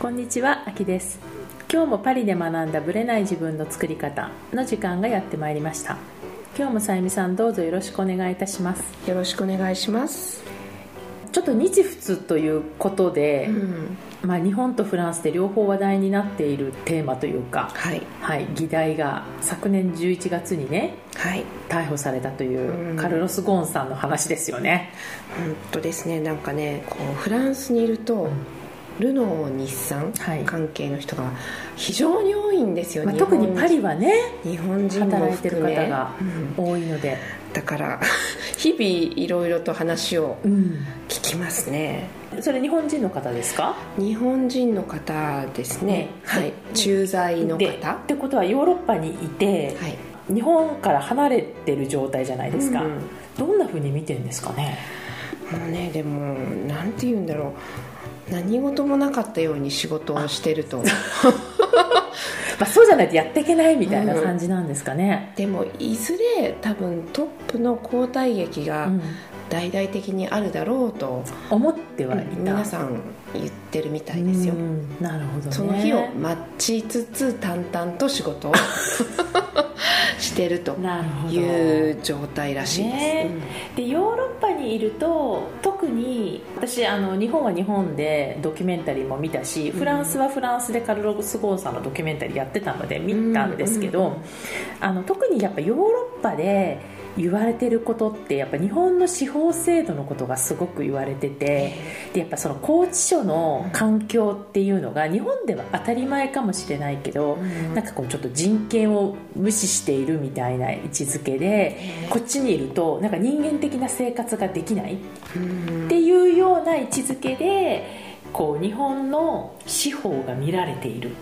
こんにちは、あきです。今日もパリで学んだブレない自分の作り方の時間がやってまいりました。今日もさゆみさんどうぞよろしくお願いいたします。よろしくお願いします。ちょっと日仏ということで、うん。まあ、日本とフランスで両方話題になっているテーマというか、はい。はい、議題が昨年11月にねはい。逮捕されたといううん。カルロス・ゴーンさんの話ですよね、本当ですねなんかねこうフランスにいると、ルノー日産はい。関係の人が非常に多いんですよ、まあ、日本特にパリはね日本人も働いてる方がうん。多いので、だから 日々いろいろと話をうん、聞きますね。それ日本人の方ですか？日本人の方ですね。ね。はい。駐在ので方ってことはヨーロッパにいて、はい。日本から離れてる状態じゃないですか、うんどんなふうに見てるんですかね？もうねでもなんて言うんだろう何事もなかったように仕事をしてると まあ、そうじゃないとやっていけないみたいな感じなんですかね、でもいずれ多分トップの交代劇がうん。大々的にあるだろうと、思ってはいた、皆さん言ってるみたいですよ、うんなるほどね。その日を待ちつつ淡々と仕事を してるという状態らしいです、ね。でヨーロッパにいると特に私あの日本は日本でドキュメンタリーも見たし、フランスはフランスでカルロス・ゴーンさんのドキュメンタリーやってたので見たんですけど、うん。うんうんあの特にやっぱヨーロッパで言われてることってやっぱ日本の司法制度のことがすごく言われててでやっぱその拘置所の環境っていうのが日本では当たり前かもしれないけど、うん。なんかこうちょっと人権を無視しているみたいな位置づけでこっちにいるとなんか人間的な生活ができないっていうような位置づけでこう日本の司法が見られているっ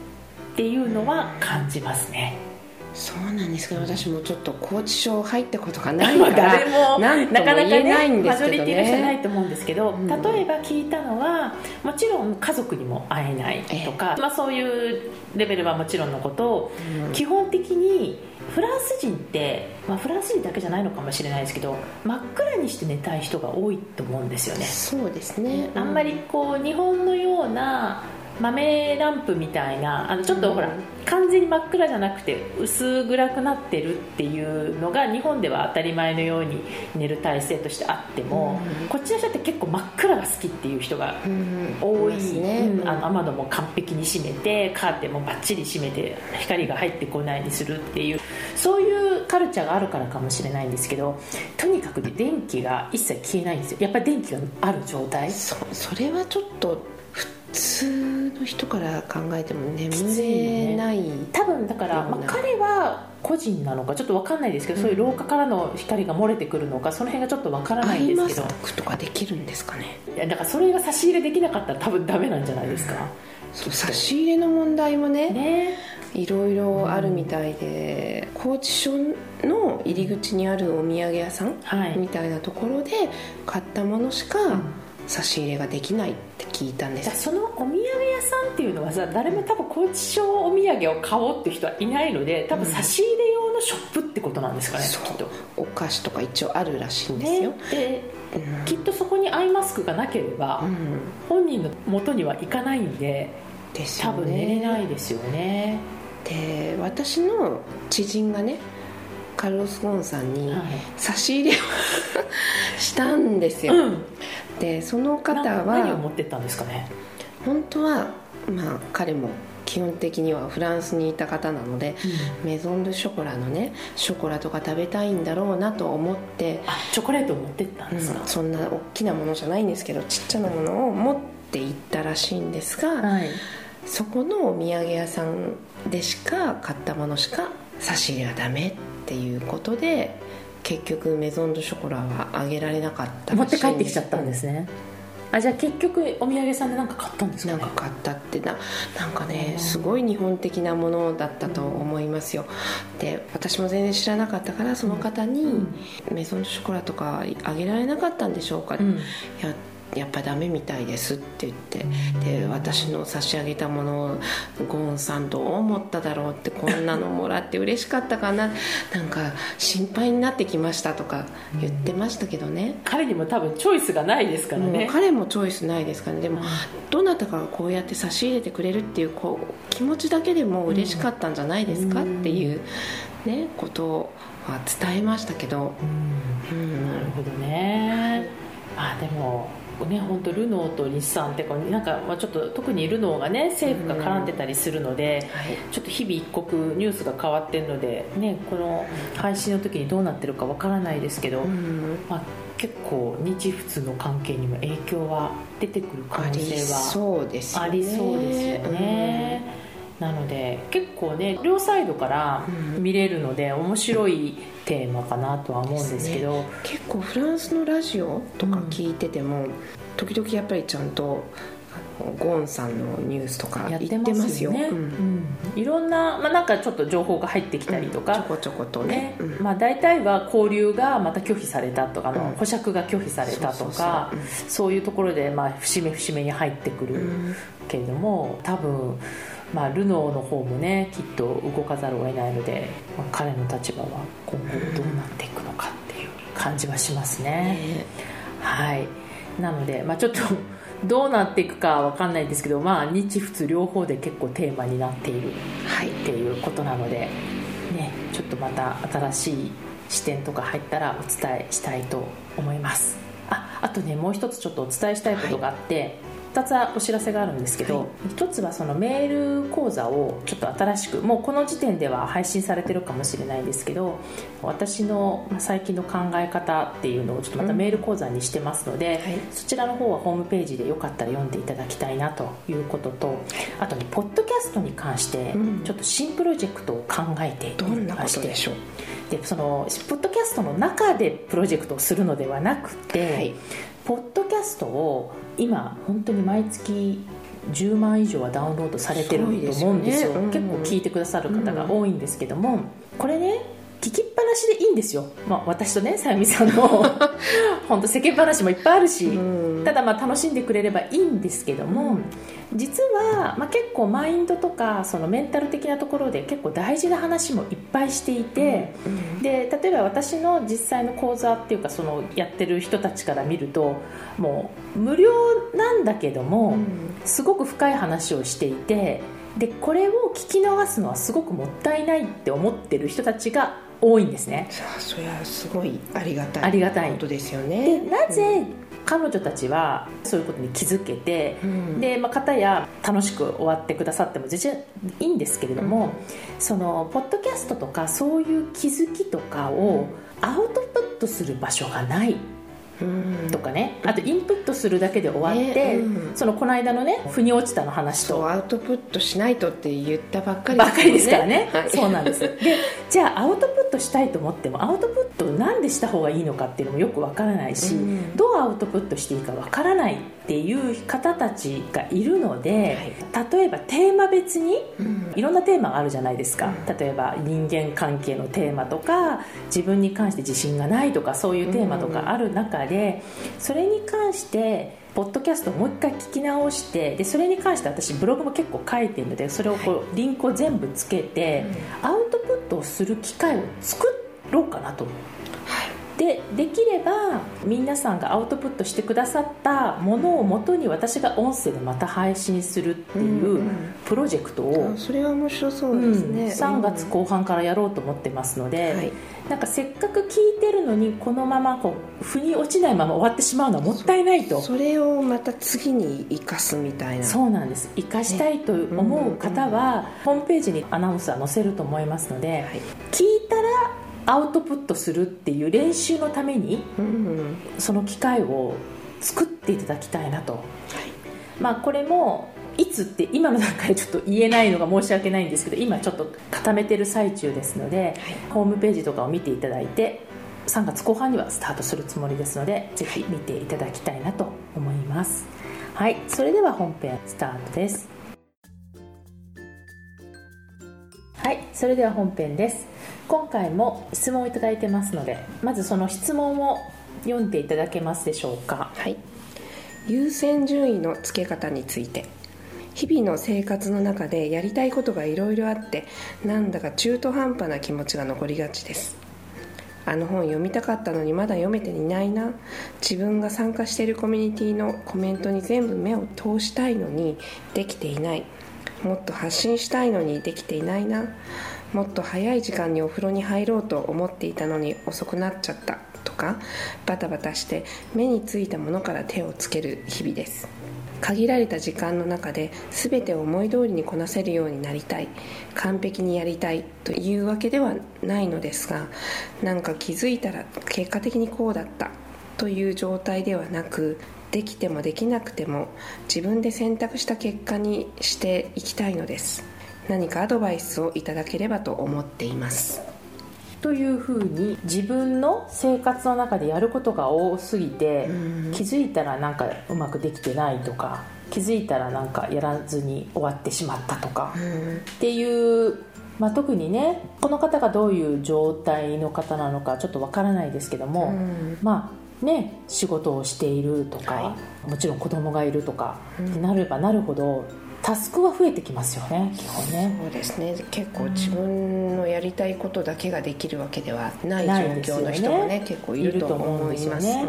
ていうのは感じますね。そうなんですけど私もちょっと拘置所入ったことがないまあから 誰もなんともなかなか言えないねマんですけどジョリティの人はないねと思うんですけど、うん。例えば聞いたのはもちろん家族にも会えないとか、まあ、そういうレベルはもちろんのことをうん。基本的にフランス人って、まあ、フランス人だけじゃないのかもしれないですけど真っ暗にして寝たい人が多いと思うんですよね、そうですね。あんまりこう日本のような豆ランプみたいなあのちょっとほら、うん完全に真っ暗じゃなくて薄暗くなってるっていうのが日本では当たり前のように寝る体勢としてあっても、うん。こっちの人って結構真っ暗が好きっていう人がうん多い、うん。あの雨戸も完璧に閉めてカーテンもバッチリ閉めて光が入ってこないようにするっていうそういうカルチャーがあるからかもしれないんですけどとにかくね電気が一切消えないんですよ。やっぱり電気がある状態。そそれはちょっと普通の人から考えても眠れない多分だから、まあ、彼は個人なのかちょっと分かんないですけど、そういう廊下からの光が漏れてくるのかその辺がちょっと分からなアイマスいんですけど。クとか？できるんですかね？いやだからそれが差し入れできなかったら多分ダメなんじゃないですか？そう差し入れの問題もねね。いろいろあるみたいで拘置所の入り口にあるお土産屋さんはい。みたいなところで買ったものしか差し入れができないって聞いたんです。そのお土産屋さんっていうのはさ誰も多分拘置所お土産を買おうって人はいないので多分差し入れ用のショップってことなんですかね、そうきっと。お菓子とか一応あるらしいんですよ。ね、でうん。きっとそこにアイマスクがなければ、うん。本人の元には行かないんでですよ多分寝れないねですよね。で私の知人がねカルロス・ゴーンさんにはい。差し入れを したんですよ、うんでその方な何をは持ってったんですかね？本当はまあ彼も基本的にはフランスにいた方なので、メゾン・ドゥ・ショコラのねショコラとか食べたいんだろうなと思って、あチョコレートを持ってったんですか、うんそんな大きなものじゃないんですけどちっちゃなものを持って行ったらしいんですが、はい。そこのお土産屋さんでしか買ったものしか差し入れはダメっていうことで結局メゾン・ドゥ・ショコラはあげられなかった持って帰ってきちゃったんですね。あじゃあ結局お土産屋さんで何か買ったんですか？ねなんか買ったってななんかねうん。すごい日本的なものだったと思いますよ。で私も全然知らなかったからその方に、メゾン・ドゥ・ショコラとかあげられなかったんでしょうか、うん。いややっぱダメみたいですって言ってで私の差し上げたものをゴーンさんどう思っただろうってこんなのもらって嬉しかったかななんか心配になってきましたとか言ってましたけどね。彼にも多分チョイスがないですからね。彼もチョイスないですからね。でもどなたかがこうやって差し入れてくれるっていうこう気持ちだけでも嬉しかったんじゃないですかっていうねことは伝えましたけど。うん。なるほどね。あでもね本当ルノーと日産ってこうなんか、まあ、ちょっと特にルノーがね政府が絡んでたりするので、はいちょっと日々一刻ニュースが変わってるので、ね、この配信の時にどうなってるかわからないですけど、うん。まあ、結構日仏の関係にも影響は出てくる可能性はありそうですよね、なので結構ね両サイドから見れるので面白いテーマかなとは思うんですけど、結構フランスのラジオとか聞いてても、時々やっぱりちゃんとゴーンさんのニュースとかや言ってますよ。ね、うん。うん。いろんな、まあ、なんかちょっと情報が入ってきたりとか、ちょこちょことね。ね。うん。まあ、大体は交流がまた拒否されたとかあの、うん。保釈が拒否されたとかそういうところで、まあ、節目節目に入ってくるうん。けれども多分、まあ、ルノーの方もねきっと動かざるを得ないので、まあ、彼の立場は今後どうなっていくのかっていう感じはしますね。ねはい。なので、まあ、ちょっと どうなっていくかわかんないですけど、まあ、日仏両方で結構テーマになっているはい。っていうことなので、ね、ちょっとまた新しい視点とか入ったらお伝えしたいと思います。ああとねもう一つちょっとお伝えしたいことがあって、2つお知らせがあるんですけど、はい。1つはそのメール講座をちょっと新しくもうこの時点では配信されてるかもしれないですけど私のまあ最近の考え方っていうのをちょっとまたメール講座にしてますので、はい。そちらの方はホームページでよかったら読んでいただきたいなということとあとねポッドキャストに関してうん。ちょっと新プロジェクトを考えていどんなこましてとでしょう？でそのポッドキャストの中でプロジェクトをするのではなくて、はいポッドキャストを今本当に毎月10万以上はダウンロードされてると思うんですよ。ね。うん。結構聞いてくださる方が多いんですけども、これね聞きっぱなしでいいんですよ、まあ、私とねさゆみさんの。本当世間話もいっぱいあるし、うん。ただまあ楽しんでくれればいいんですけども、実はまあ結構マインドとかそのメンタル的なところで結構大事な話もいっぱいしていて、で例えば私の実際の講座っていうかそのやってる人たちから見るともう無料なんだけども、すごく深い話をしていてでこれを聞き逃すのはすごくもったいないって思ってる人たちが多いんですね。さあそれはすごいありがたいありがたい。ことですよでねなぜ彼女たちはそういうことに気づけて、うん。で、まあ、片や楽しく終わってくださっても全然いいんですけれども、そのポッドキャストとかそういう気づきとかをアウトプットする場所がない。うんとかね。あとインプットするだけで終わって、ねうん。そのこの間のね腑に落ちたの話と。アウトプットしないとって言ったばっかりばっかりですからね、はい。そうなんです。でじゃあアウトプットしたいと思ってもアウトプットなんでした方がいいのかっていうのもよくわからないし、うん。どうアウトプットしていいかわからないっていう方たちがいるので、例えばテーマ別にうん。いろんなテーマがあるじゃないですか、例えば人間関係のテーマとか自分に関して自信がないとかそういうテーマとかある中で、それに関してポッドキャストをもう一回聞き直してでそれに関して私ブログも結構書いてるのでそれをこうリンクを全部つけて、アウトプットをする機会を作ろうかなとでできれば皆さんがアウトプットしてくださったものをもとに私が音声でまた配信するっていうプロジェクトを、あそれは面白そううんですね、3月後半からやろうと思ってますので、はい。なんかせっかく聞いてるのにこのままこう腑に落ちないまま終わってしまうのはもったいないと。それをまた次に生かすみたいな。そうなんです。生かしたいと思う方は、ホームページにアナウンスは載せると思いますので、はい。聞いたらアウトプットするっていう練習のためにうんその機会を作っていただきたいなと、まあこれもいつって今の段階でちょっと言えないのが申し訳ないんですけど今ちょっと固めてる最中ですので、ホームページとかを見ていただいて3月後半にはスタートするつもりですのでぜひ見ていただきたいなと思います。はい。それでは本編スタートです。はい。それでは本編です今回も質問をいただいてますのでまずその質問を読んでいただけますでしょうか。はい、優先順位のつけ方について。日々の生活の中でやりたいことがいろいろあってなんだか中途半端な気持ちが残りがちです。あの本読みたかったのにまだ読めていないな。自分が参加しているコミュニティのコメントに全部目を通したいのにできていない。もっと発信したいのにできていないな。もっと早い時間にお風呂に入ろうと思っていたのに遅くなっちゃったとかバタバタして目についたものから手をつける日々です。限られた時間の中で全て思い通りにこなせるようになりたい完璧にやりたいというわけではないのですがなんか気づいたら結果的にこうだったという状態ではなくできてもできなくても自分で選択した結果にしていきたいのです。何かアドバイスをいただければと思っています。というふうに自分の生活の中でやることが多すぎて、気づいたらなんかうまくできてないとか気づいたらなんかやらずに終わってしまったとか、っていう、まあ、特にねこの方がどういう状態の方なのかちょっとわからないですけども、まあね仕事をしているとか、はもちろん子供がいるとか、なればなるほどタスクは増えてきますよね基本ね。そうですね。結構自分のやりたいことだけができるわけではない状況の人もね結構いると思います。よね。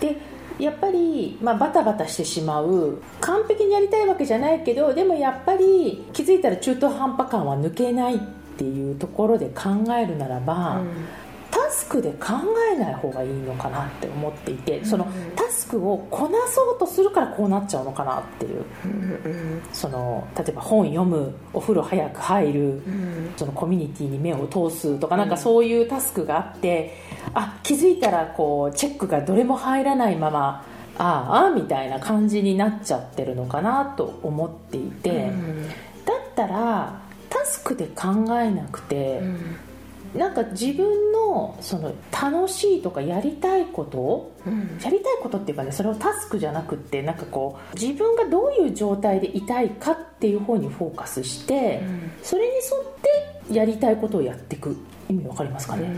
でやっぱり、まあ、バタバタしてしまう完璧にやりたいわけじゃないけどでもやっぱり気づいたら中途半端感は抜けないっていうところで考えるならば、タスクで考えない方がいいのかなって思っていて、そのタスクをこなそうとするからこうなっちゃうのかなっていう、その例えば本読むお風呂早く入る、そのコミュニティに目を通すとかなんかそういうタスクがあって、あ気づいたらこうチェックがどれも入らないままああみたいな感じになっちゃってるのかなと思っていて、だったらタスクで考えなくて、なんか自分のその楽しいとかやりたいことを、やりたいことっていうかねそれをタスクじゃなくってなんかこう自分がどういう状態でいたいかっていう方にフォーカスして、それに沿ってやりたいことをやっていく。意味わかりますかね、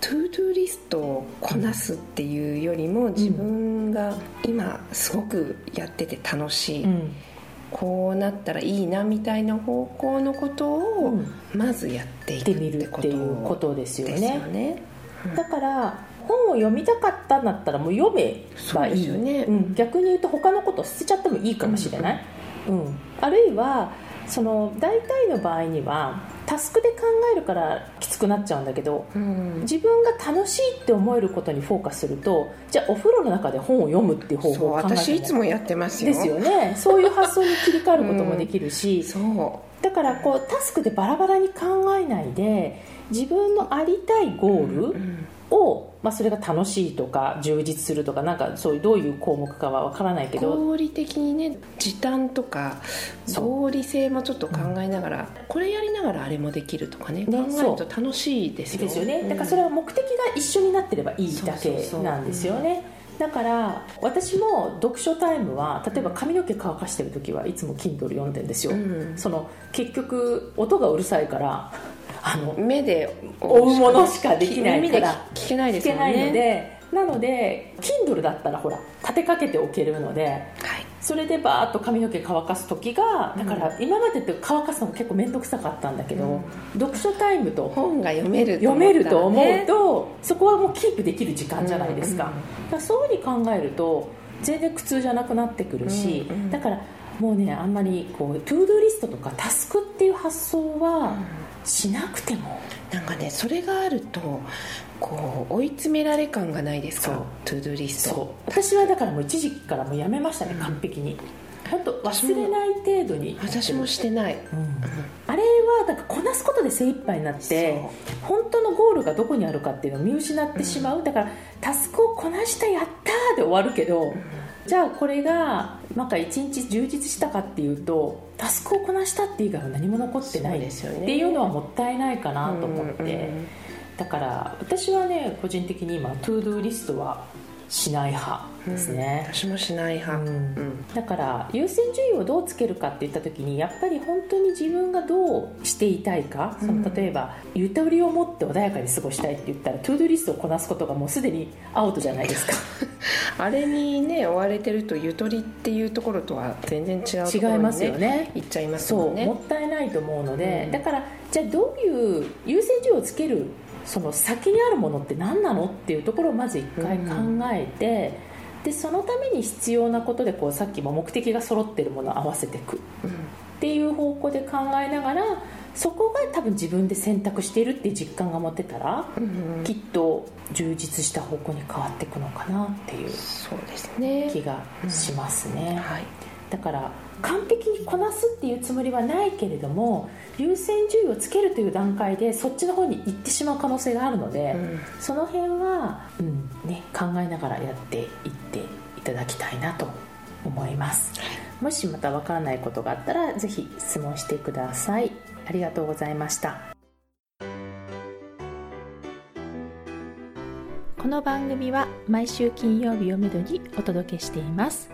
to-do list をこなすっていうよりも自分が今すごくやってて楽しい、うんこうなったらいいなみたいな方向のことをうん。まずやっていくってことうことですよね。よねだから本を読みたかったんだったらもう読めばいい。よね。うん、逆に言うと他のこと捨てちゃってもいいかもしれない、うん。あるいはその大体の場合にはタスクで考えるからきつくなっちゃうんだけどうん。自分が楽しいって思えることにフォーカスするとじゃあお風呂の中で本を読むっていう方法を考え私いつもやってますよ。ですよね。そういう発想に切り替わることもできるし、そだからこうタスクでバラバラに考えないで自分のありたいゴールを、まあ、それが楽しいとか充実するとかなんかそういうどういう項目かはわからないけうど合理的にね時短とか合理性もちょっと考えながら、これやりながらあれもできるとかねね考えると楽しいですよ。ですよね。うん。だからそれは目的が一緒になってればいいだけなんですよね。だから私も読書タイムは例えば髪の毛乾かしてる時はいつも Kindle 読んでるんですよ、うん。その結局音がうるさいからあの目で追うものしかできないから。聞けないですよね。聞けないのでなので Kindle だったらほら立てかけておけるのではい。それでバーッと髪の毛乾かす時がだから今までって乾かすのが結構面倒くさかったんだけど、読書タイムと本が読める読めると思うととそこはもうキープできる時間じゃないですか,、うんからそういうふうに考えると全然苦痛じゃなくなってくるし、うんうんだからもうねあんまりこう to-do list とかタスクっていう発想はしなくても、なんかねそれがあるとこう追い詰められ感がないですか？ to-do list。そう。私はだからもう一時期からもうやめましたね、完璧に。本当忘れない程度に私もしてない。うん。あれはなんかこなすことで精一杯になって本当のゴールがどこにあるかっていうのを見失ってしまう、だからタスクをこなしたやったーで終わるけど、じゃあこれがなんか一日充実したかっていうとタスクをこなしたっていう以外は何も残ってないですよね。っていうのはもったいないかなと思って、だから私はね個人的に今 to-do list はしない派ですね、うん、私もしない派、うん、だから優先順位をどうつけるかっていった時にやっぱり本当に自分がどうしていたいか、その例えばゆとりを持って穏やかに過ごしたいって言ったら to-do list をこなすことがもうすでにアウトじゃないですか。あれにね追われてるとゆとりっていうところとは全然違うところに、ね、違いますよね。いっちゃいますもんね。そうもったいないと思うので、だからじゃあどういう優先順位をつけるその先にあるものって何なのっていうところをまず一回考えて、うん、でそのために必要なことでこうさっきも目的が揃ってるものを合わせていくっていう方向で考えながらそこが多分自分で選択しているっていう実感が持てたら、うん、きっと充実した方向に変わっていくのかなっていう気がしますね。うん。はい、だから完璧にこなすっていうつもりはないけれども優先順位をつけるという段階でそっちの方に行ってしまう可能性があるので、うん、その辺は、うんね、考えながらやっていっていただきたいなと思います、もしまた分からないことがあったら是非質問してください。ありがとうございました。この番組は毎週金曜日をめどにお届けしています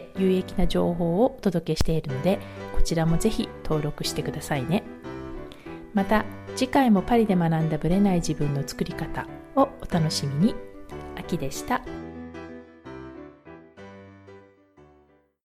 有益な情報をお届けしているのでこちらもぜひ登録してくださいねまた次回もパリで学んだブレない自分の作り方をお楽しみに秋でした。